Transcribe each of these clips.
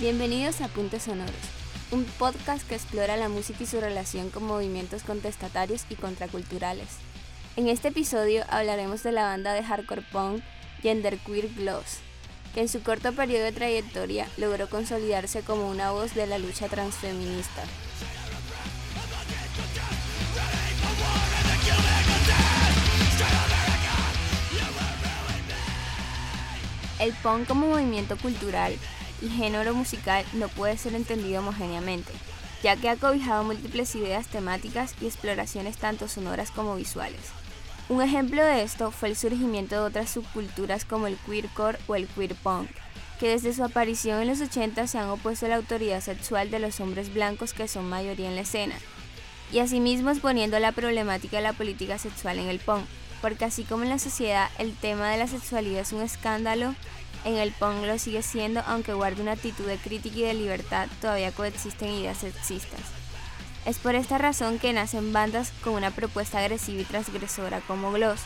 Bienvenidos a Puntos Sonoros, un podcast que explora la música y su relación con movimientos contestatarios y contraculturales. En este episodio hablaremos de la banda de hardcore punk Genderqueer Gloss, que en su corto periodo de trayectoria logró consolidarse como una voz de la lucha transfeminista. El punk como movimiento cultural y género musical no puede ser entendido homogéneamente, ya que ha cobijado múltiples ideas temáticas y exploraciones tanto sonoras como visuales. Un ejemplo de esto fue el surgimiento de otras subculturas como el queercore o el queer punk, que desde su aparición en los 80 se han opuesto a la autoridad sexual de los hombres blancos que son mayoría en la escena, y asimismo exponiendo la problemática de la política sexual en el punk, porque así como en la sociedad el tema de la sexualidad es un escándalo, en el punk lo sigue siendo, aunque guarde una actitud de crítica y de libertad, todavía coexisten ideas sexistas. Es por esta razón que nacen bandas con una propuesta agresiva y transgresora como Gloss,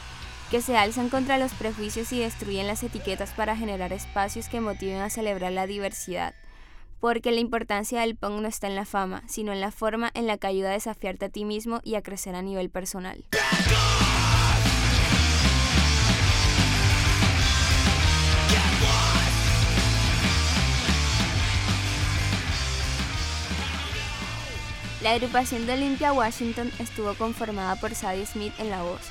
que se alzan contra los prejuicios y destruyen las etiquetas para generar espacios que motiven a celebrar la diversidad. Porque la importancia del punk no está en la fama, sino en la forma en la que ayuda a desafiarte a ti mismo y a crecer a nivel personal. La agrupación de Olympia Washington estuvo conformada por Sadie Smith en la voz,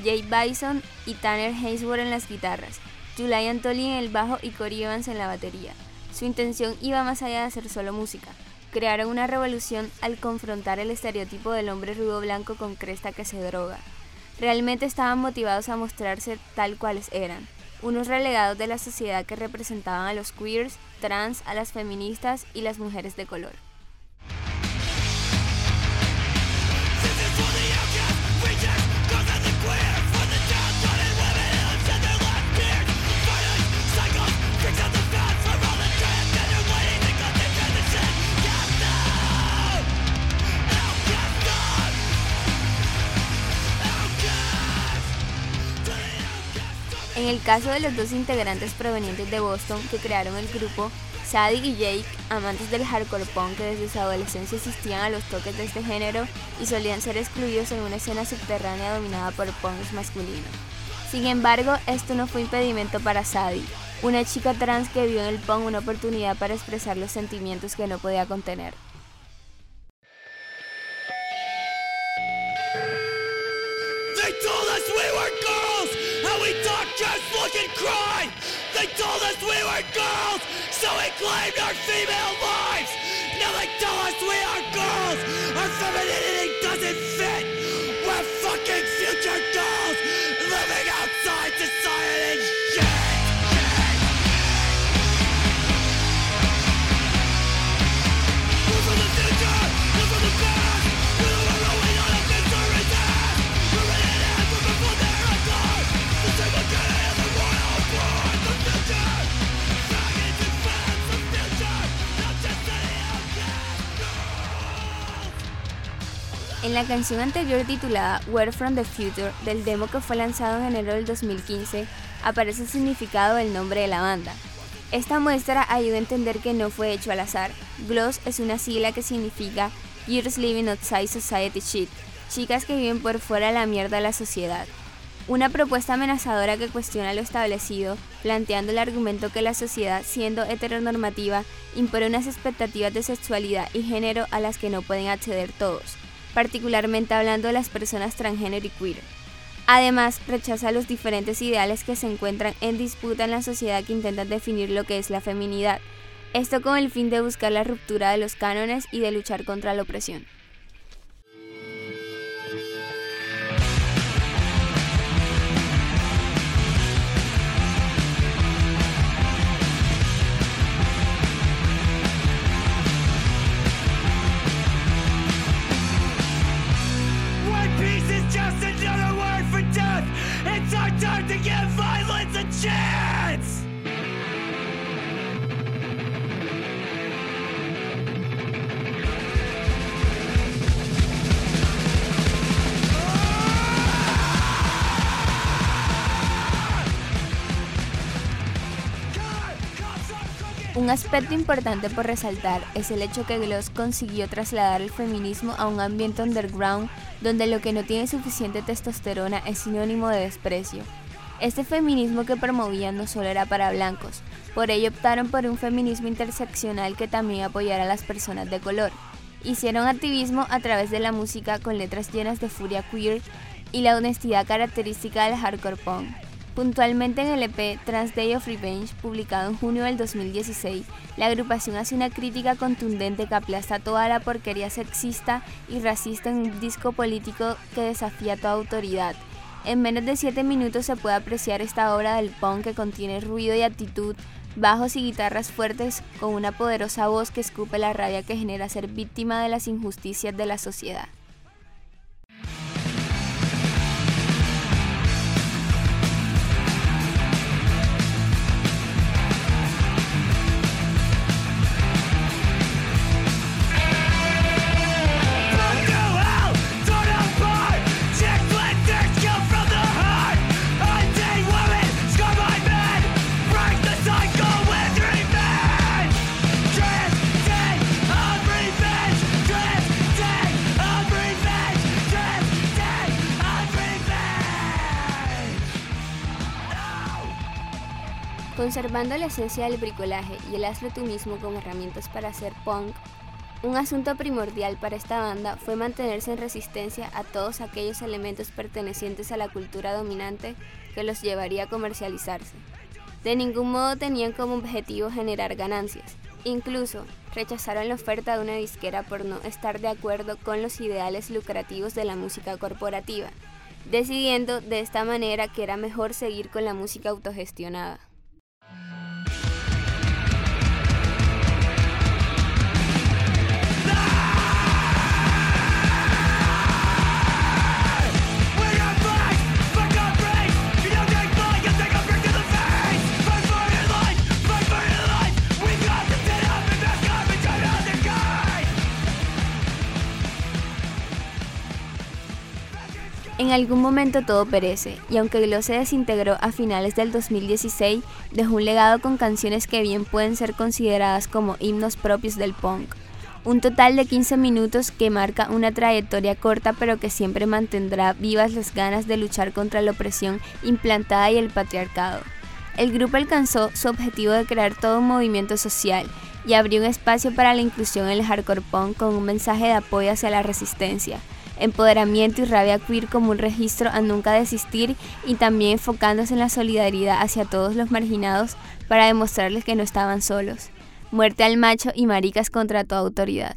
Jay Bison y Tanner Hainsworth en las guitarras, Julian Tolley en el bajo y Corey Evans en la batería. Su intención iba más allá de hacer solo música. Crearon una revolución al confrontar el estereotipo del hombre rudo blanco con cresta que se droga. Realmente estaban motivados a mostrarse tal cuales eran, unos relegados de la sociedad que representaban a los queers, trans, a las feministas y las mujeres de color. En el caso de los dos integrantes provenientes de Boston que crearon el grupo, Sadie y Jake, amantes del hardcore punk que desde su adolescencia asistían a los toques de este género y solían ser excluidos en una escena subterránea dominada por punks masculinos. Sin embargo, esto no fue impedimento para Sadie, una chica trans que vio en el punk una oportunidad para expresar los sentimientos que no podía contener. Just and cry. They told us we were girls, so we claimed our female lives. Now they tell us we are girls. Our femininity doesn't fit. We're fucking future girls living outside society En la canción anterior titulada Where from the Future del demo que fue lanzado en enero del 2015 aparece el significado del nombre de la banda. Esta muestra ayuda a entender que no fue hecho al azar. Gloss es una sigla que significa Years Living Outside Society Shit, chicas que viven por fuera de la mierda de la sociedad. Una propuesta amenazadora que cuestiona lo establecido, planteando el argumento que la sociedad, siendo heteronormativa, impone unas expectativas de sexualidad y género a las que no pueden acceder todos particularmente hablando de las personas transgénero y queer. Además, rechaza los diferentes ideales que se encuentran en disputa en la sociedad que intentan definir lo que es la feminidad, esto con el fin de buscar la ruptura de los cánones y de luchar contra la opresión. It's our time to give violence a chance! Un aspecto importante por resaltar es el hecho que Gloss consiguió trasladar el feminismo a un ambiente underground donde lo que no tiene suficiente testosterona es sinónimo de desprecio. Este feminismo que promovían no solo era para blancos, por ello optaron por un feminismo interseccional que también apoyara a las personas de color. Hicieron activismo a través de la música con letras llenas de furia queer y la honestidad característica del hardcore punk. Puntualmente en el EP Trans Day of Revenge, publicado en junio del 2016, la agrupación hace una crítica contundente que aplasta toda la porquería sexista y racista en un disco político que desafía toda autoridad. En menos de 7 minutos se puede apreciar esta obra del punk que contiene ruido y actitud, bajos y guitarras fuertes con una poderosa voz que escupe la rabia que genera ser víctima de las injusticias de la sociedad. Conservando la esencia del bricolaje y el hazlo tú mismo como herramientas para hacer punk, un asunto primordial para esta banda fue mantenerse en resistencia a todos aquellos elementos pertenecientes a la cultura dominante que los llevaría a comercializarse. De ningún modo tenían como objetivo generar ganancias. Incluso rechazaron la oferta de una disquera por no estar de acuerdo con los ideales lucrativos de la música corporativa, decidiendo de esta manera que era mejor seguir con la música autogestionada. En algún momento todo perece, y aunque Glow se desintegró a finales del 2016, dejó un legado con canciones que bien pueden ser consideradas como himnos propios del punk. Un total de 15 minutos que marca una trayectoria corta pero que siempre mantendrá vivas las ganas de luchar contra la opresión implantada y el patriarcado. El grupo alcanzó su objetivo de crear todo un movimiento social y abrió un espacio para la inclusión en el hardcore punk con un mensaje de apoyo hacia la resistencia empoderamiento y rabia queer como un registro a nunca desistir y también enfocándose en la solidaridad hacia todos los marginados para demostrarles que no estaban solos. Muerte al macho y maricas contra toda autoridad.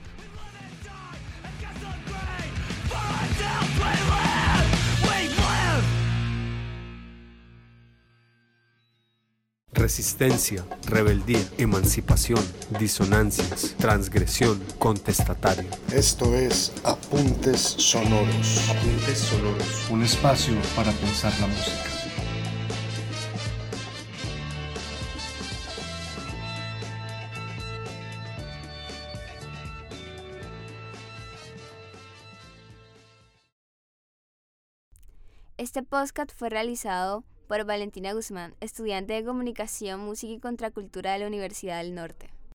Resistencia, rebeldía, emancipación, disonancias, transgresión, contestatario. Esto es Apuntes Sonoros. Apuntes sonoros. Un espacio para pensar la música. Este podcast fue realizado por Valentina Guzmán, estudiante de Comunicación, Música y Contracultura de la Universidad del Norte.